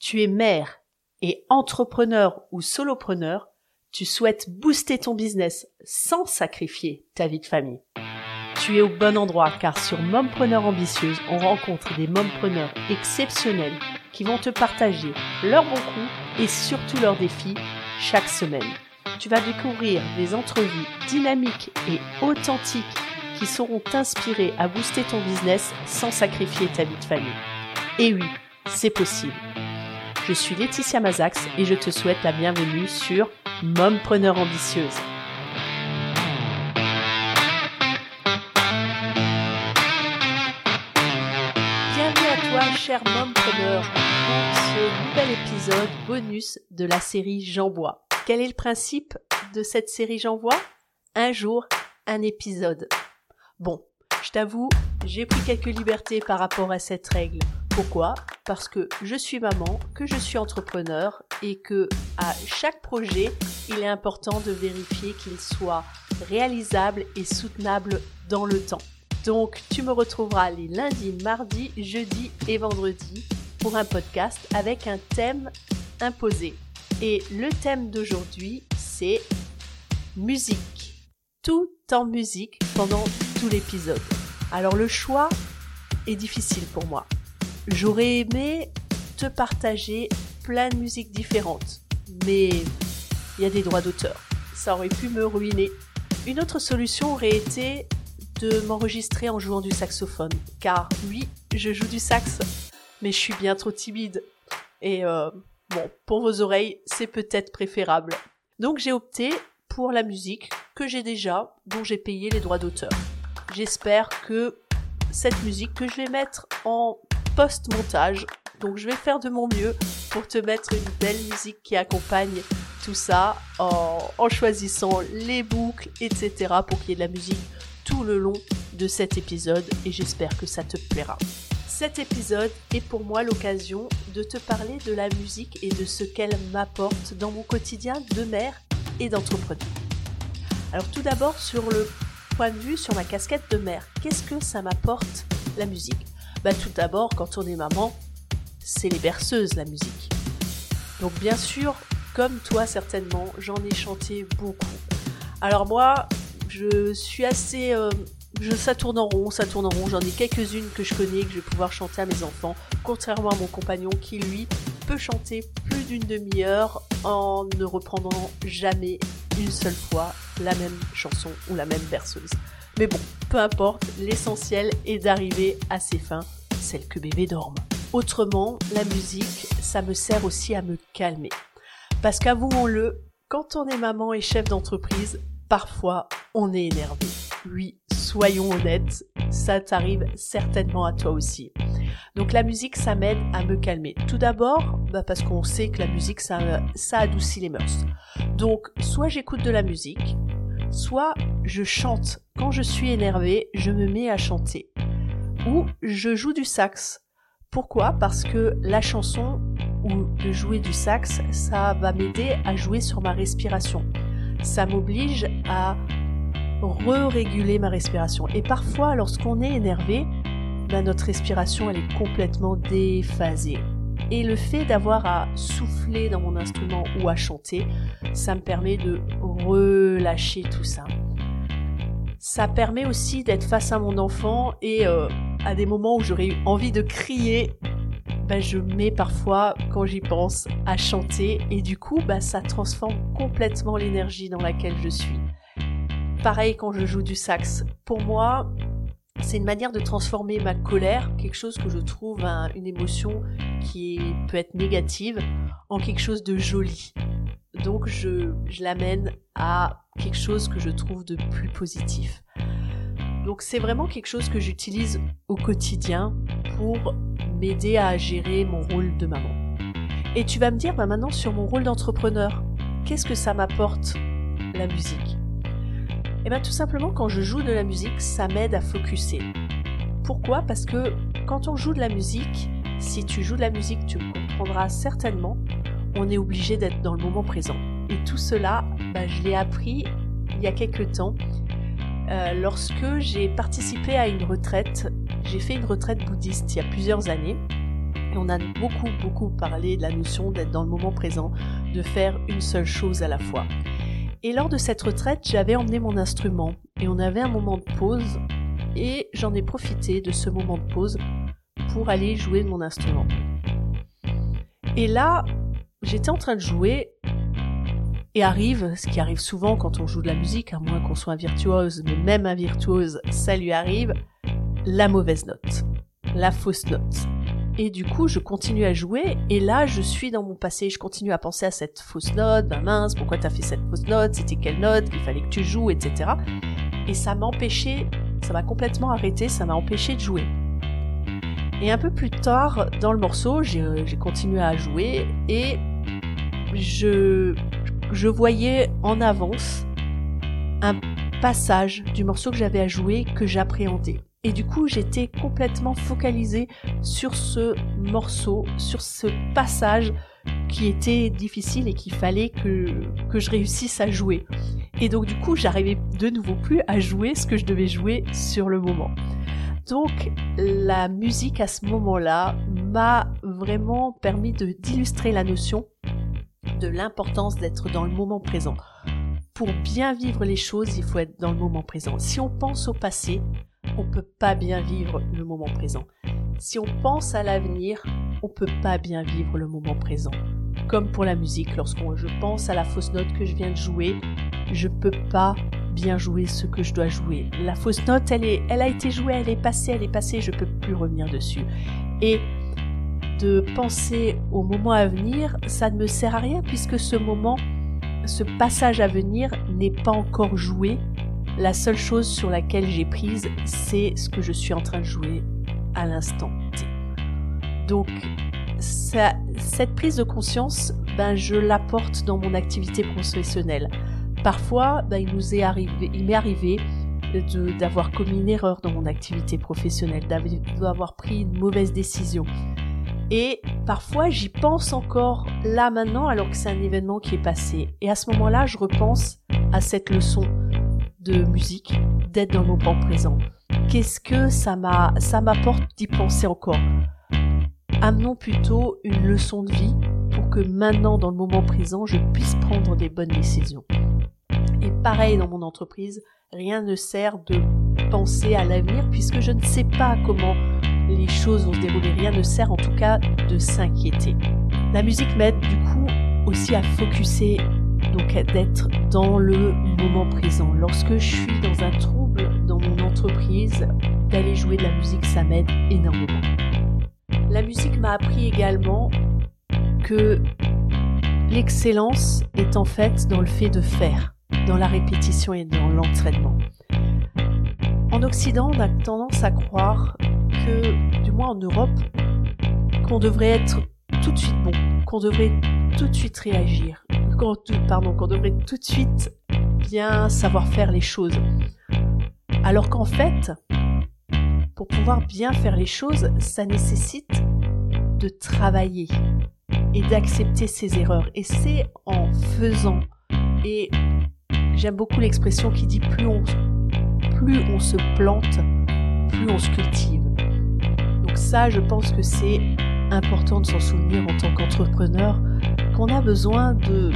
Tu es mère et entrepreneur ou solopreneur, tu souhaites booster ton business sans sacrifier ta vie de famille. Tu es au bon endroit car sur Mompreneur Ambitieuse, on rencontre des mompreneurs exceptionnels qui vont te partager leurs bons coups et surtout leurs défis chaque semaine. Tu vas découvrir des entrevues dynamiques et authentiques qui sauront t'inspirer à booster ton business sans sacrifier ta vie de famille. Et oui, c'est possible. Je suis Laetitia Mazax et je te souhaite la bienvenue sur Mompreneur Ambitieuse. Bienvenue à toi, cher Mompreneur, pour ce nouvel épisode bonus de la série J'envoie. Quel est le principe de cette série J'envoie Un jour, un épisode. Bon, je t'avoue, j'ai pris quelques libertés par rapport à cette règle. Pourquoi? Parce que je suis maman, que je suis entrepreneur et que à chaque projet, il est important de vérifier qu'il soit réalisable et soutenable dans le temps. Donc, tu me retrouveras les lundis, mardis, jeudis et vendredis pour un podcast avec un thème imposé. Et le thème d'aujourd'hui, c'est musique. Tout en musique pendant tout l'épisode. Alors le choix est difficile pour moi. J'aurais aimé te partager plein de musiques différentes, mais il y a des droits d'auteur. Ça aurait pu me ruiner. Une autre solution aurait été de m'enregistrer en jouant du saxophone, car oui, je joue du sax, mais je suis bien trop timide. Et euh, bon, pour vos oreilles, c'est peut-être préférable. Donc j'ai opté pour la musique que j'ai déjà, dont j'ai payé les droits d'auteur. J'espère que cette musique que je vais mettre en post-montage, donc je vais faire de mon mieux pour te mettre une belle musique qui accompagne tout ça en, choisissant les boucles, etc. pour qu'il y ait de la musique tout le long de cet épisode et j'espère que ça te plaira. Cet épisode est pour moi l'occasion de te parler de la musique et de ce qu'elle m'apporte dans mon quotidien de mère et d'entrepreneur. Alors tout d'abord sur le point de vue, sur ma casquette de mère, qu'est-ce que ça m'apporte la musique? Bah tout d'abord quand on est maman, c'est les berceuses la musique. Donc bien sûr, comme toi certainement, j'en ai chanté beaucoup. Alors moi, je suis assez... Euh, je, ça tourne en rond, ça tourne en rond. J'en ai quelques-unes que je connais, que je vais pouvoir chanter à mes enfants. Contrairement à mon compagnon qui, lui, peut chanter plus d'une demi-heure en ne reprenant jamais une seule fois la même chanson ou la même berceuse. Mais bon, peu importe, l'essentiel est d'arriver à ses fins, celle que bébé dorme. Autrement, la musique, ça me sert aussi à me calmer. Parce qu'avouons-le, quand on est maman et chef d'entreprise, parfois on est énervé. Oui, soyons honnêtes, ça t'arrive certainement à toi aussi. Donc la musique, ça m'aide à me calmer. Tout d'abord, bah parce qu'on sait que la musique, ça adoucit les mœurs. Donc, soit j'écoute de la musique, soit je chante. Quand je suis énervée, je me mets à chanter. Ou je joue du sax. Pourquoi? Parce que la chanson ou de jouer du sax, ça va m'aider à jouer sur ma respiration. Ça m'oblige à re-réguler ma respiration. Et parfois, lorsqu'on est énervé, ben, notre respiration elle est complètement déphasée. Et le fait d'avoir à souffler dans mon instrument ou à chanter, ça me permet de relâcher tout ça. Ça permet aussi d'être face à mon enfant et euh, à des moments où j'aurais eu envie de crier, ben, je mets parfois, quand j'y pense, à chanter et du coup, ben, ça transforme complètement l'énergie dans laquelle je suis. Pareil quand je joue du sax. Pour moi, c'est une manière de transformer ma colère, quelque chose que je trouve une émotion qui peut être négative, en quelque chose de joli. Donc je, l'amène à quelque chose que je trouve de plus positif. Donc c'est vraiment quelque chose que j'utilise au quotidien pour m'aider à gérer mon rôle de maman. Et tu vas me dire bah maintenant sur mon rôle d'entrepreneur, qu'est-ce que ça m'apporte la musique? Et eh bien tout simplement quand je joue de la musique, ça m'aide à focuser. Pourquoi? Parce que quand on joue de la musique, si tu joues de la musique, tu comprendras certainement, on est obligé d'être dans le moment présent. Et tout cela, bah, je l'ai appris il y a quelques temps. Euh, lorsque j'ai participé à une retraite, j'ai fait une retraite bouddhiste il y a plusieurs années. Et on a beaucoup, beaucoup parlé de la notion d'être dans le moment présent, de faire une seule chose à la fois. Et lors de cette retraite, j'avais emmené mon instrument et on avait un moment de pause et j'en ai profité de ce moment de pause pour aller jouer de mon instrument. Et là, j'étais en train de jouer et arrive, ce qui arrive souvent quand on joue de la musique, à moins qu'on soit virtuose, mais même un virtuose, ça lui arrive, la mauvaise note, la fausse note. Et du coup, je continue à jouer, et là, je suis dans mon passé, je continue à penser à cette fausse note, ben mince, pourquoi t'as fait cette fausse note, c'était quelle note, qu'il fallait que tu joues, etc. Et ça m'a empêché, ça m'a complètement arrêté, ça m'a empêché de jouer. Et un peu plus tard, dans le morceau, j'ai continué à jouer, et je, je voyais en avance un passage du morceau que j'avais à jouer que j'appréhendais. Et du coup, j'étais complètement focalisée sur ce morceau, sur ce passage qui était difficile et qu'il fallait que, je réussisse à jouer. Et donc du coup, j'arrivais de nouveau plus à jouer ce que je devais jouer sur le moment. Donc la musique à ce moment-là m'a vraiment permis de d'illustrer la notion de l'importance d'être dans le moment présent. Pour bien vivre les choses, il faut être dans le moment présent. Si on pense au passé, on peut pas bien vivre le moment présent. Si on pense à l'avenir, on peut pas bien vivre le moment présent. Comme pour la musique, lorsque je pense à la fausse note que je viens de jouer, je peux pas bien jouer ce que je dois jouer. La fausse note, elle est, elle a été jouée, elle est passée, elle est passée, je peux plus revenir dessus. Et de penser au moment à venir, ça ne me sert à rien puisque ce moment, ce passage à venir n'est pas encore joué la seule chose sur laquelle j'ai prise, c'est ce que je suis en train de jouer à l'instant T. Donc, cette prise de conscience, ben, je l'apporte dans mon activité professionnelle. Parfois, ben, il nous arrivé, il m'est arrivé d'avoir commis une erreur dans mon activité professionnelle, d'avoir pris une mauvaise décision. Et parfois, j'y pense encore là maintenant alors que c'est un événement qui est passé. Et à ce moment-là, je repense à cette leçon de musique, d'être dans le moment présent. Qu'est-ce que ça m'a, ça m'apporte d'y penser encore? Amenons plutôt une leçon de vie pour que maintenant, dans le moment présent, je puisse prendre des bonnes décisions. Et pareil dans mon entreprise, rien ne sert de penser à l'avenir puisque je ne sais pas comment les choses vont se dérouler. Rien ne sert en tout cas de s'inquiéter. La musique m'aide du coup aussi à focuser d'être dans le moment présent. Lorsque je suis dans un trouble dans mon entreprise, d'aller jouer de la musique, ça m'aide énormément. La musique m'a appris également que l'excellence est en fait dans le fait de faire, dans la répétition et dans l'entraînement. En Occident, on a tendance à croire que, du moins en Europe, qu'on devrait être tout de suite bon, qu'on devrait tout de suite réagir, qu'on, pardon, devrait tout de suite bien savoir faire les choses. Alors qu'en fait, pour pouvoir bien faire les choses, ça nécessite de travailler et d'accepter ses erreurs. Et c'est en faisant. Et j'aime beaucoup l'expression qui dit plus on, plus on se plante, plus on se cultive. Donc ça, je pense que c'est important de s'en souvenir en tant qu'entrepreneur qu'on a besoin de,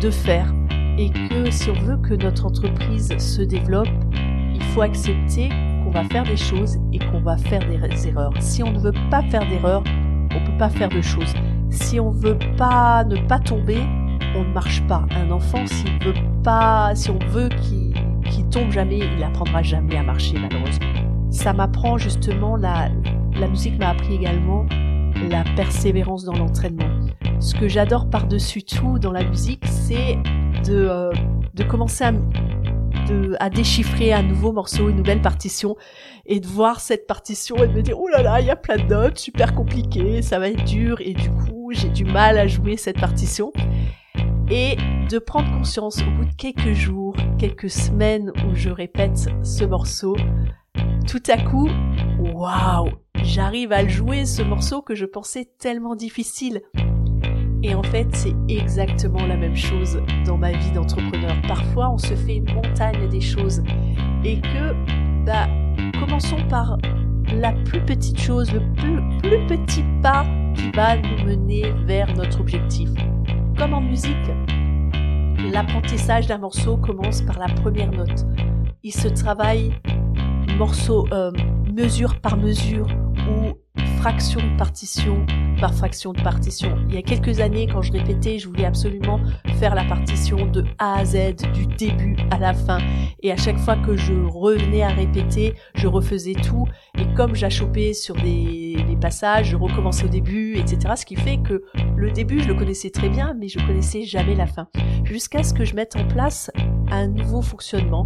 de faire et que si on veut que notre entreprise se développe, il faut accepter qu'on va faire des choses et qu'on va faire des erreurs. Si on ne veut pas faire d'erreurs, on ne peut pas faire de choses. Si on veut pas ne pas tomber, on ne marche pas. Un enfant, s'il veut pas, si on veut qu'il qu tombe jamais, il apprendra jamais à marcher malheureusement. Ça m'apprend justement la, la musique m'a appris également la persévérance dans l'entraînement. Ce que j'adore par-dessus tout dans la musique, c'est de, euh, commencer à, à déchiffrer un nouveau morceau, une nouvelle partition, et de voir cette partition et de me dire, oh là là, il y a plein de notes, super compliqué, ça va être dur, et du coup, j'ai du mal à jouer cette partition. Et de prendre conscience au bout de quelques jours, quelques semaines où je répète ce morceau, tout à coup, waouh, j'arrive à le jouer, ce morceau que je pensais tellement difficile. Et en fait, c'est exactement la même chose dans ma vie d'entrepreneur. Parfois, on se fait une montagne des choses et que, bah, commençons par la plus petite chose, le plus, petit pas qui va nous mener vers notre objectif. Comme en musique, l'apprentissage d'un morceau commence par la première note. Il se travaille morceau, euh, mesure par mesure fraction de partition par fraction de partition. Il y a quelques années, quand je répétais, je voulais absolument faire la partition de A à Z, du début à la fin. Et à chaque fois que je revenais à répéter, je refaisais tout. Et comme j'achoppais sur des, des passages, je recommençais au début, etc. Ce qui fait que le début, je le connaissais très bien, mais je connaissais jamais la fin. Jusqu'à ce que je mette en place un nouveau fonctionnement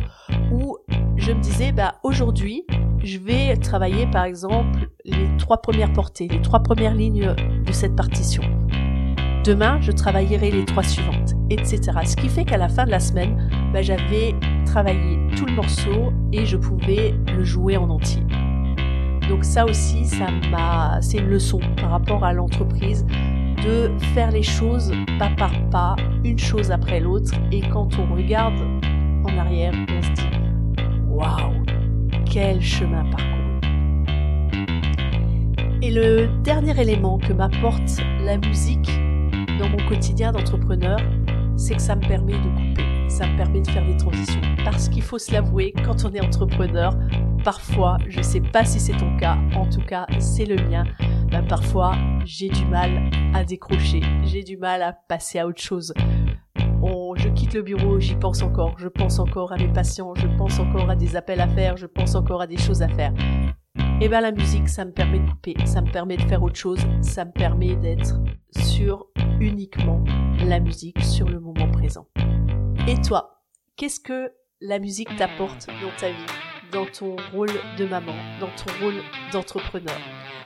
où je me disais, bah, aujourd'hui, je vais travailler par exemple les trois premières portées, les trois premières lignes de cette partition. Demain, je travaillerai les trois suivantes, etc. Ce qui fait qu'à la fin de la semaine, bah, j'avais travaillé tout le morceau et je pouvais le jouer en entier. Donc ça aussi, ça m'a, c'est une leçon par rapport à l'entreprise de faire les choses pas par pas, une chose après l'autre. Et quand on regarde en arrière, on se dit waouh, quel chemin parcouru. Et le dernier élément que m'apporte la musique dans mon quotidien d'entrepreneur, c'est que ça me permet de couper, ça me permet de faire des transitions. Parce qu'il faut se l'avouer, quand on est entrepreneur, parfois, je ne sais pas si c'est ton cas, en tout cas c'est le mien, ben, parfois j'ai du mal à décrocher, j'ai du mal à passer à autre chose. Le bureau, j'y pense encore, je pense encore à mes patients, je pense encore à des appels à faire, je pense encore à des choses à faire. Et eh bien la musique, ça me permet de couper, ça me permet de faire autre chose, ça me permet d'être sur uniquement la musique, sur le moment présent. Et toi, qu'est-ce que la musique t'apporte dans ta vie, dans ton rôle de maman, dans ton rôle d'entrepreneur?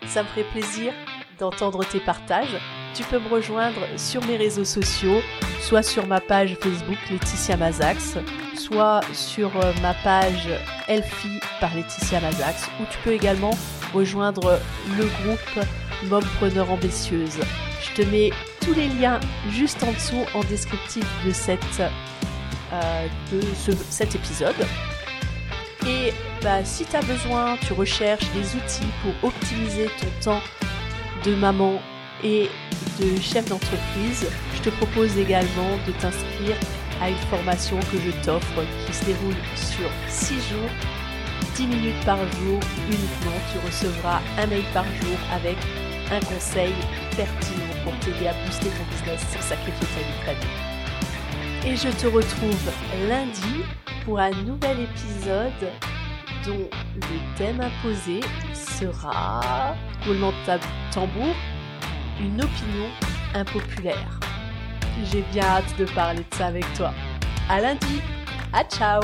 Ça me ferait plaisir d'entendre tes partages. Tu peux me rejoindre sur mes réseaux sociaux, soit sur ma page Facebook Laetitia Mazax, soit sur euh, ma page Elfie par Laetitia Mazax, ou tu peux également rejoindre le groupe Mompreneur Ambitieuse. Je te mets tous les liens juste en dessous en descriptif de, cette, euh, cet épisode. Et bah, si tu as besoin, tu recherches des outils pour optimiser ton temps de maman et de chef d'entreprise, je te propose également de t'inscrire à une formation que je t'offre qui se déroule sur 6 jours, 10 minutes par jour uniquement. Tu recevras un mail par jour avec un conseil pertinent pour t'aider à booster ton business sans sacrifier ta vie de famille. Et je te retrouve lundi pour un nouvel épisode dont le thème imposé sera, roulement de tambour, une opinion impopulaire. J'ai bien hâte de parler de ça avec toi. À lundi. À ciao